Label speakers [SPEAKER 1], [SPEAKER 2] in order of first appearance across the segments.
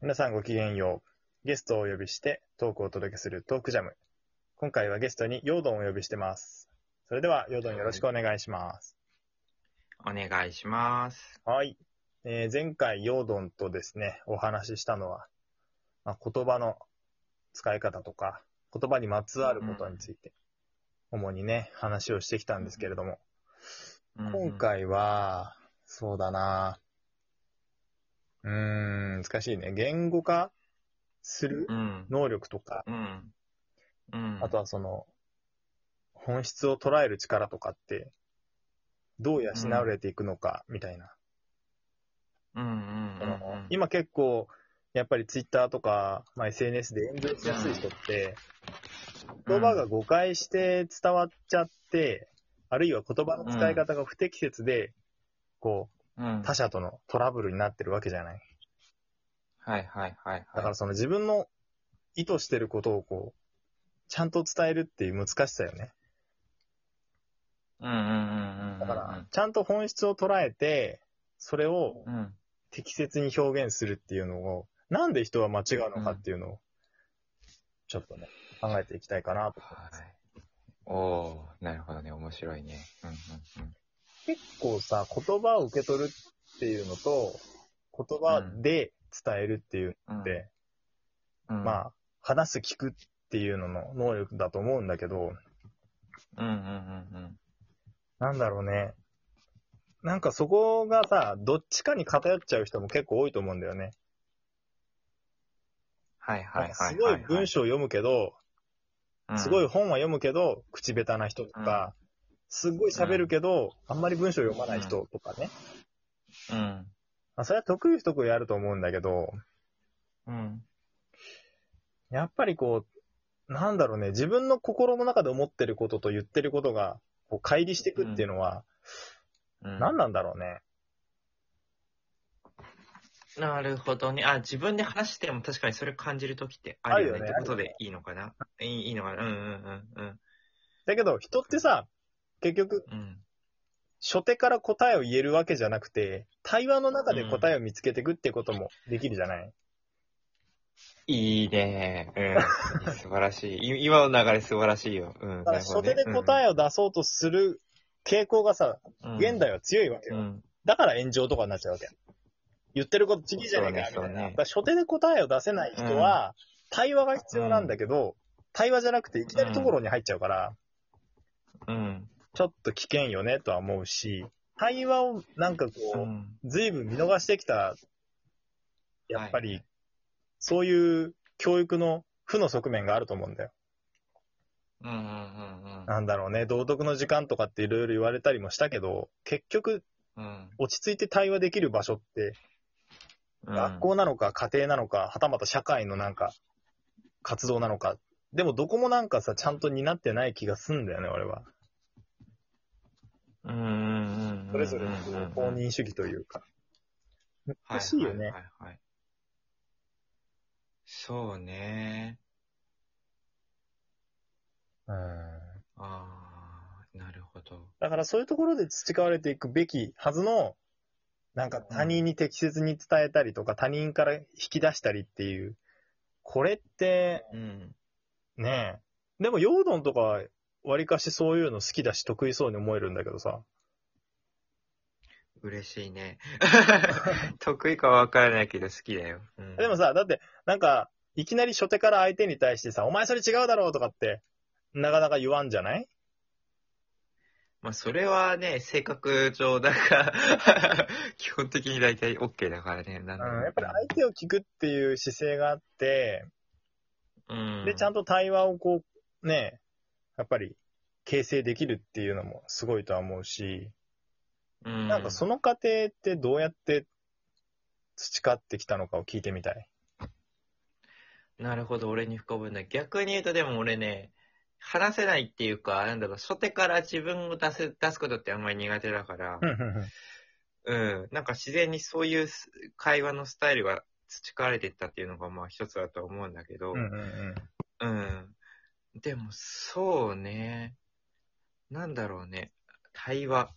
[SPEAKER 1] 皆さんごきげんよう。ゲストをお呼びしてトークをお届けするトークジャム。今回はゲストにヨードンをお呼びしてます。それでは、ヨードンよろしくお願いします。
[SPEAKER 2] お願いします。
[SPEAKER 1] はい。えー前回ヨードンとですね、お話ししたのは、まあ、言葉の使い方とか、言葉にまつわることについて、主にね、話をしてきたんですけれども、今回は、そうだなうーん、難しいね。言語化する
[SPEAKER 2] うん。
[SPEAKER 1] 能力とか、
[SPEAKER 2] うん。うん。
[SPEAKER 1] あとはその、本質を捉える力とかって、どう養われていくのか、みたいな。
[SPEAKER 2] うんうんうん
[SPEAKER 1] その
[SPEAKER 2] うん。
[SPEAKER 1] 今結構、やっぱりツイッターとか、まあ、SNS で炎上しやすい人って、言葉が誤解して伝わっちゃって、あるいは言葉の使い方が不適切で、こ
[SPEAKER 2] うん
[SPEAKER 1] う、他者とのトラブルになってるわけじゃない。
[SPEAKER 2] はいはいはいはい。
[SPEAKER 1] だからその自分の意図してることをこう、ちゃんと伝えるっていう難しさよね。
[SPEAKER 2] うんうんうんうんうん。
[SPEAKER 1] だから、ちゃんと本質を捉えて、それを
[SPEAKER 2] うん。
[SPEAKER 1] 適切に表現するっていうのを、なんで人は間違うのかっていうのを、ちょっとね、考えていきたいかなと思います。
[SPEAKER 2] はい。おー、なるほどね。面白いね。うんうん
[SPEAKER 1] 結構さ、言葉を受け取るっていうのと、言葉で伝えるっていう
[SPEAKER 2] うん。
[SPEAKER 1] のって、
[SPEAKER 2] うん、
[SPEAKER 1] まあ、話す聞くっていうのの能力だと思うんだけど、
[SPEAKER 2] うんうんうんうん。
[SPEAKER 1] なんだろうね。なんかそこがさ、どっちかに偏っちゃう人も結構多いと思うんだよね。
[SPEAKER 2] はいはいはいはい。
[SPEAKER 1] すごい文章を読むけど、
[SPEAKER 2] うん
[SPEAKER 1] すごい、本は読むけど、口下手な人とか、すごい喋るけど、あんまり文章を読まない人とかね。
[SPEAKER 2] うん。
[SPEAKER 1] まあ、それは得意不得意あると思うんだけど、
[SPEAKER 2] うん。
[SPEAKER 1] やっぱりこう、なんだろうね、自分の心の中で思ってることと言ってることが、こう、乖離していくっていうのは、
[SPEAKER 2] うん。
[SPEAKER 1] 何なんだろうね。
[SPEAKER 2] なるほどね。あ、自分で話しても確かにそれ感じるときってあるよね。
[SPEAKER 1] あるよね
[SPEAKER 2] ってことでいいのかな？いいのかな？うんうんうん
[SPEAKER 1] だけど、人ってさ、結局、
[SPEAKER 2] うん。うん。
[SPEAKER 1] 初手から答えを言えるわけじゃなくて、対話の中で答えを見つけていくってこともできるじゃない、
[SPEAKER 2] いいね。うん。素晴らしい。い今の流れ素晴らしいよ。うん。
[SPEAKER 1] だから初手で答えを出そうとする傾向がさ、
[SPEAKER 2] え
[SPEAKER 1] 現代は強いわけよ。
[SPEAKER 2] うん。
[SPEAKER 1] だから炎上とかになっちゃうわけ。言ってることちぎじゃねえかみたいな。
[SPEAKER 2] ね
[SPEAKER 1] 初手で答えを出せない人は、対話が必要なんだけど、対話じゃなくていきなりところに入っちゃうから、
[SPEAKER 2] うん。
[SPEAKER 1] ちょっと危険よねとは思うし、対話をなんかこう、
[SPEAKER 2] うん。
[SPEAKER 1] ずいぶん見逃してきた、やっぱり、
[SPEAKER 2] はい
[SPEAKER 1] そういう教育の負の側面があると思うんだよ。
[SPEAKER 2] うんうんうん
[SPEAKER 1] なんだろうね、道徳の時間とかっていろいろ言われたりもしたけど、結局、
[SPEAKER 2] うん。
[SPEAKER 1] 落ち着いて対話できる場所って、
[SPEAKER 2] うん。
[SPEAKER 1] 学校なのか家庭なのか、はたまた社会のなんか、活動なのか。でもどこもなんかさ、ちゃんと担ってない気がすんだよね、俺は。それぞれの公認主義というか。難しいよね。
[SPEAKER 2] はいはいはいはい。そうね。
[SPEAKER 1] うん。
[SPEAKER 2] ああ、なるほど。
[SPEAKER 1] だからそういうところで培われていくべきはずの、なんか他人に適切に伝えたりとか、他人から引き出したりっていう、これって、
[SPEAKER 2] うん。
[SPEAKER 1] ねえ。でも、ヨードンとかは、わりかしそういうの好きだし、得意そうに思えるんだけどさ。
[SPEAKER 2] 嬉しいね。得意かわからないけど好きだよ。うん
[SPEAKER 1] でもさ、だって、なんか、いきなり初手から相手に対してさ、お前それ違うだろうとかって、なかなか言わんじゃない？
[SPEAKER 2] まあ、それはね、性格上だから、基本的に大体 OK だからね。なん
[SPEAKER 1] うん、やっぱり相手を聞くっていう姿勢があって、
[SPEAKER 2] うん。
[SPEAKER 1] で、ちゃんと対話をこう、ね、やっぱり、形成できるっていうのもすごいとは思うし、
[SPEAKER 2] うん、
[SPEAKER 1] なんかその過程ってどうやって培ってきたのかを聞いてみたい。
[SPEAKER 2] なるほど、俺に深掘るんだ。逆に言うと、でも俺ね、話せないっていうか、なんだろう、初手から自分を出す、出すことってあんまり苦手だから、うん、なんか自然にそういうす会話のスタイルが培われていったっていうのがまあ一つだと思うんだけど、
[SPEAKER 1] うんうんうん。
[SPEAKER 2] うん。でも、そうね。なんだろうね。対話。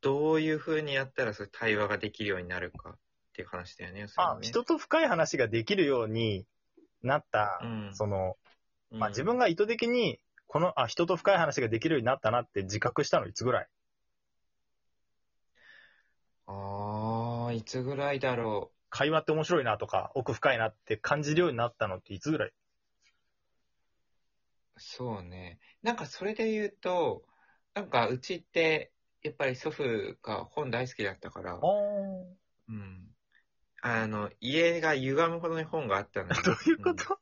[SPEAKER 2] どういう風にやったらそういう対話ができるようになるかっっていう話だよね。
[SPEAKER 1] あ、人と深い話ができるようになった、
[SPEAKER 2] うん
[SPEAKER 1] その、まあ、自分
[SPEAKER 2] が、
[SPEAKER 1] が意図的に、この、あ、人と深い話ができるようになったなって自覚したのいつぐらい？
[SPEAKER 2] ああ、いつぐらいだろ
[SPEAKER 1] 会話って面白いなとか、奥深いなって感じるようになったのっていつぐらい？う
[SPEAKER 2] そうね。なんかそれで言うと、なんかうちって、やっぱり祖父が本大好きだったから、
[SPEAKER 1] あ
[SPEAKER 2] うん。あの、家が歪むほどに本があったのよ
[SPEAKER 1] どういうこ
[SPEAKER 2] ん
[SPEAKER 1] と、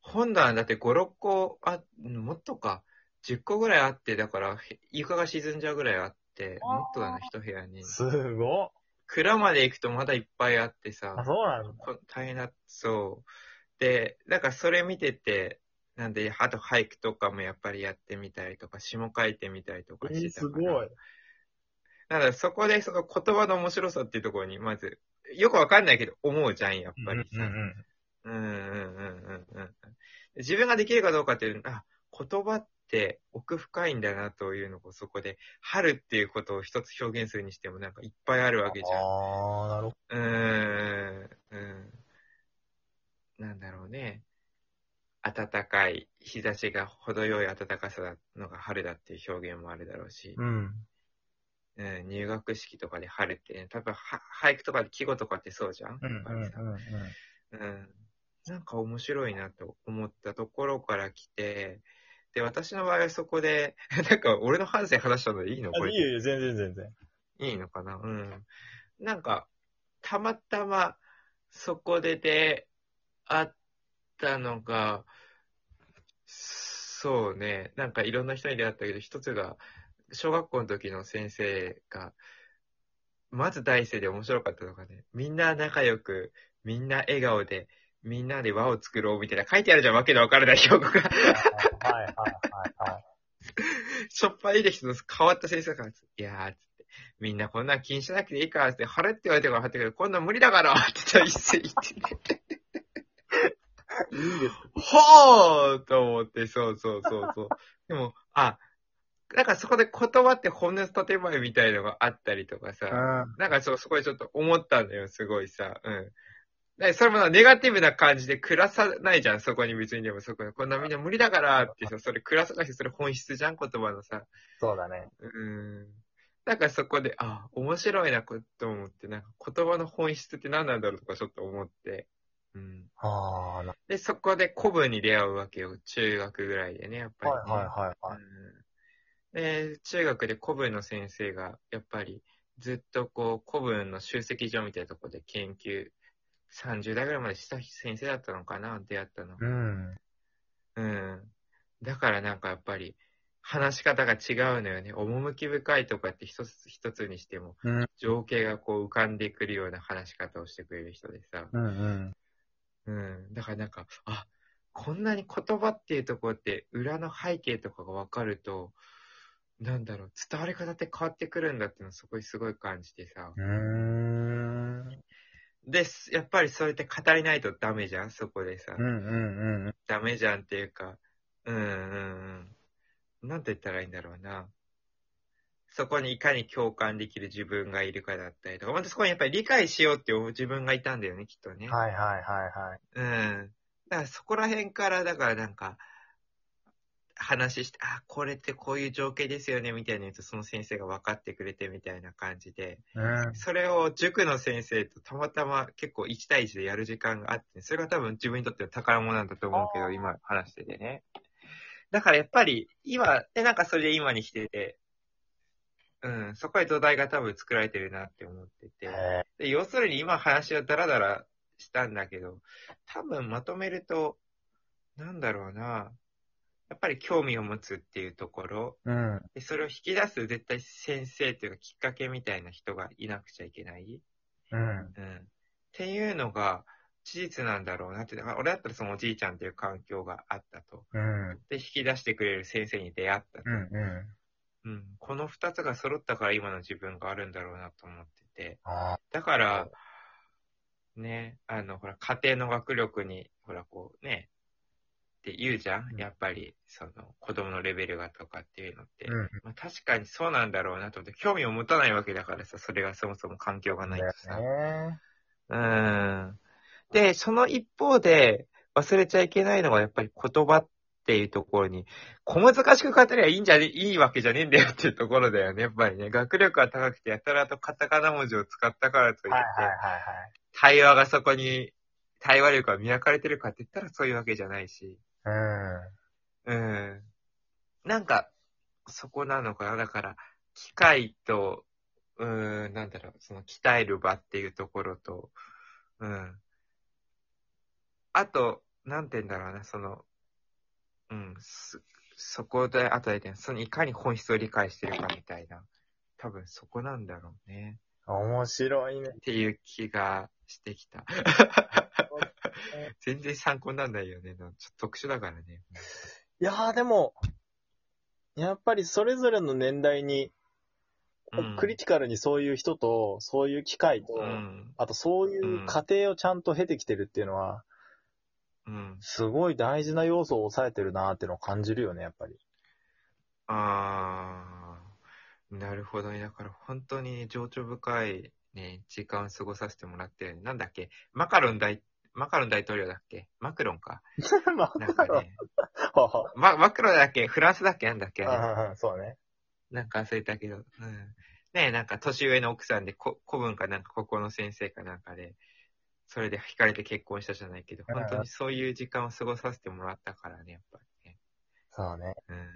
[SPEAKER 2] 本棚だって5、6個あ、もっとか、10個ぐらいあって、だから、へ床が沈んじゃうぐらいあって、もっとだな、一部屋に。
[SPEAKER 1] すごっ。
[SPEAKER 2] 蔵まで行くとまだいっぱいあってさ
[SPEAKER 1] あ、、そうなんだ。
[SPEAKER 2] こ大変だ、そう。で、なんかそれ見てて、なんで、あと俳句とかもやっぱりやってみたりとか、詩も書いてみたりとか
[SPEAKER 1] えー
[SPEAKER 2] してたから。
[SPEAKER 1] すごい。
[SPEAKER 2] だからそこでその言葉の面白さっていうところに、まず、よくわかんないけど思うじゃん、やっぱりさ。
[SPEAKER 1] うんうん
[SPEAKER 2] うんうんうん。自分ができるかどうかっていうのあ、言葉って奥深いんだなというのをそこで、春っていうことを一つ表現するにしてもなんかいっぱいあるわけじゃん。
[SPEAKER 1] ああ、なるほど。
[SPEAKER 2] うーん、うん。なんだろうね。暖かい、日差しが程よい暖かさなのが春だっていう表現もあるだろうし、
[SPEAKER 1] うん。
[SPEAKER 2] うん、入学式とかで春ってね、多分は俳句とかで季語とかってそうじゃ
[SPEAKER 1] ん、
[SPEAKER 2] うん。なんか面白いなと思ったところから来て、で、私の場合はそこで、なんか俺の反省話したのでいいの？これ。
[SPEAKER 1] あいいよいいよ、全然全然。
[SPEAKER 2] いいのかな？うん。なんか、たまたまそこで出会ったのが、そうね、なんかいろんな人に出会ったけど、一つが、小学校の時の先生が、まず第一声で面白かったのがね、みんな仲良く、みんな笑顔で、みんなで輪を作ろうみたいな書いてあるじゃん、わけのわからない 標語が。
[SPEAKER 1] はいはいはいはい。
[SPEAKER 2] しょっぱいできた変わった先生から、いやー、つって、みんなこんなん気にしなくていいから、つって、晴れって言われてから晴れたけど、こんなん無理だからって一斉に言ってて、
[SPEAKER 1] いいです。
[SPEAKER 2] ほーと思って、そうそうそうそう。でも、あ、なんかそこで言葉って本音の建前みたいのがあったりとかさ、
[SPEAKER 1] うん。
[SPEAKER 2] なんかそう、そこでちょっと思ったんだよ、すごいさ。うん。でそれもネガティブな感じで暮らさないじゃん、そこに別にでもそこに。こんなみんな無理だからってさ、それ暮らさなくてそれ本質じゃん、言葉のさ。
[SPEAKER 1] そうだね。
[SPEAKER 2] うん。なんかそこで、あ、面白いなこと思って、なんか言葉の本質って何なんだろうとかちょっと思って。うん。
[SPEAKER 1] ああ、な
[SPEAKER 2] で、そこで古文に出会うわけよ。中学ぐらいでね、やっぱり、ね。
[SPEAKER 1] はいはいはいはい。
[SPEAKER 2] うんで、中学で古文の先生が、やっぱり、ずっとこう、古文の集積所みたいなところで研究、30代ぐらいまでした先生だったのかな、出会ったの。
[SPEAKER 1] うん。
[SPEAKER 2] うん。だからなんかやっぱり、話し方が違うのよね。趣深いとかって一つ一つにしても、
[SPEAKER 1] うん
[SPEAKER 2] 情景がこう浮かんでくるような話し方をしてくれる人でさ。
[SPEAKER 1] うんうん。
[SPEAKER 2] うん。だからなんか、あ、こんなに言葉っていうところって裏の背景とかがわかると、なんだろう、伝わり方って変わってくるんだっていうのをそこにすごい感じてさ。
[SPEAKER 1] うーん。
[SPEAKER 2] で、やっぱりそうやって語りないとダメじゃんそこでさ。
[SPEAKER 1] うんうんうん。
[SPEAKER 2] ダメじゃんっていうか、うんうんうん。なんて言ったらいいんだろうな。そこにいかに共感できる自分がいるかだったりとか、またそこにやっぱり理解しようっていう自分がいたんだよね、きっとね。
[SPEAKER 1] はいはいはいはい。
[SPEAKER 2] うん。だからそこら辺から、だからなんか、話して、あ、これってこういう情景ですよね、みたいなやつ、その先生が分かってくれてみたいな感じで、
[SPEAKER 1] うん。
[SPEAKER 2] それを塾の先生とたまたま結構1対1でやる時間があって、それが多分自分にとっての宝物なんだと思うけど、今話しててね。だからやっぱり、今、で、なんかそれで今に来てて、うん、そこで土台が多分作られてるなって思ってて、
[SPEAKER 1] へ
[SPEAKER 2] で要するに今話はダラダラしたんだけど、多分まとめると、なんだろうな、やっぱり興味を持つっていうところ、
[SPEAKER 1] ーうん。
[SPEAKER 2] でそれを引き出す絶対先生っていうかきっかけみたいな人がいなくちゃいけない。
[SPEAKER 1] うん。
[SPEAKER 2] うん。っていうのが事実なんだろうなって、だから俺だったらそのおじいちゃんっていう環境があったと。
[SPEAKER 1] うん。
[SPEAKER 2] で、引き出してくれる先生に出会ったと。
[SPEAKER 1] うんうん。
[SPEAKER 2] うん。この二つが揃ったから今の自分があるんだろうなと思ってて。
[SPEAKER 1] あ
[SPEAKER 2] だから、ね、あの、ほら、家庭の学力に、ほら、こうね、って言うじゃん、
[SPEAKER 1] うん
[SPEAKER 2] やっぱり、その、子供のレベルがとかっていうのって。
[SPEAKER 1] うん。
[SPEAKER 2] まあ、確かにそうなんだろうなと思って、興味を持たないわけだからさ、それがそもそも環境がない
[SPEAKER 1] だ
[SPEAKER 2] とさ。
[SPEAKER 1] よね。
[SPEAKER 2] うん。で、その一方で、忘れちゃいけないのが、やっぱり言葉っていうところに、小難しく語りゃいいんじゃね、いいわけじゃねえんだよっていうところだよね、やっぱりね。学力が高くて、やたらとカタカナ文字を使ったからといって、
[SPEAKER 1] はいはいはい
[SPEAKER 2] 対話がそこに、対話力が磨かれてるかって言ったらそういうわけじゃないし。
[SPEAKER 1] はい。
[SPEAKER 2] うん。なんか、そこなのかな。だから、機械と、うーん、なんだろう、その鍛える場っていうところと、うん。あと、なんて言うんだろうな、その、うん、そ、そこで、あとでね、そのいかに本質を理解してるかみたいな。多分そこなんだろうね。
[SPEAKER 1] うん。面白いね。
[SPEAKER 2] っていう気がしてきた。全然参考にならないよね。ちょっと特殊だからね。
[SPEAKER 1] いやーでも、やっぱりそれぞれの年代に、
[SPEAKER 2] うん
[SPEAKER 1] クリティカルにそういう人と、そういう機会と、
[SPEAKER 2] うん。
[SPEAKER 1] あとそういう過程をちゃんと経てきてるっていうのは、
[SPEAKER 2] うん。
[SPEAKER 1] すごい大事な要素を抑えてるなーってのを感じるよね、やっぱり。
[SPEAKER 2] あー、なるほどね。だから本当に情緒深いね、時間を過ごさせてもらって、なんだっけ？マカロン大、マカロン大統領だっけ？マクロンか。
[SPEAKER 1] まあ
[SPEAKER 2] なんかね。
[SPEAKER 1] はは
[SPEAKER 2] ま、マクロンだっけ？フランスだっけ？なんだっけ？
[SPEAKER 1] そうね。
[SPEAKER 2] なんか忘れたけど。うん。ねえ、なんか年上の奥さんで、こ古文かなんか高校の先生かなんかで、それで惹かれて結婚したじゃないけど、
[SPEAKER 1] うん
[SPEAKER 2] 本当にそういう時間を過ごさせてもらったからね、やっぱりね。
[SPEAKER 1] そうね。
[SPEAKER 2] うん。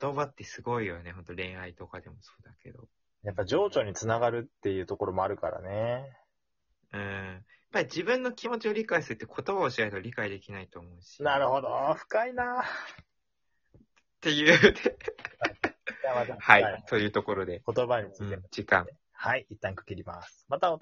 [SPEAKER 2] 言葉ってすごいよね、本当恋愛とかでもそうだけど。
[SPEAKER 1] やっぱ情緒につながるっていうところもあるからね。
[SPEAKER 2] うん。やっぱり自分の気持ちを理解するって言葉をしないと理解できないと思うし。
[SPEAKER 1] なるほど。深いな
[SPEAKER 2] っていう、
[SPEAKER 1] じゃあまた
[SPEAKER 2] はい、というところで、
[SPEAKER 1] 言葉について、
[SPEAKER 2] うん時間。
[SPEAKER 1] はい、一旦区切ります。またお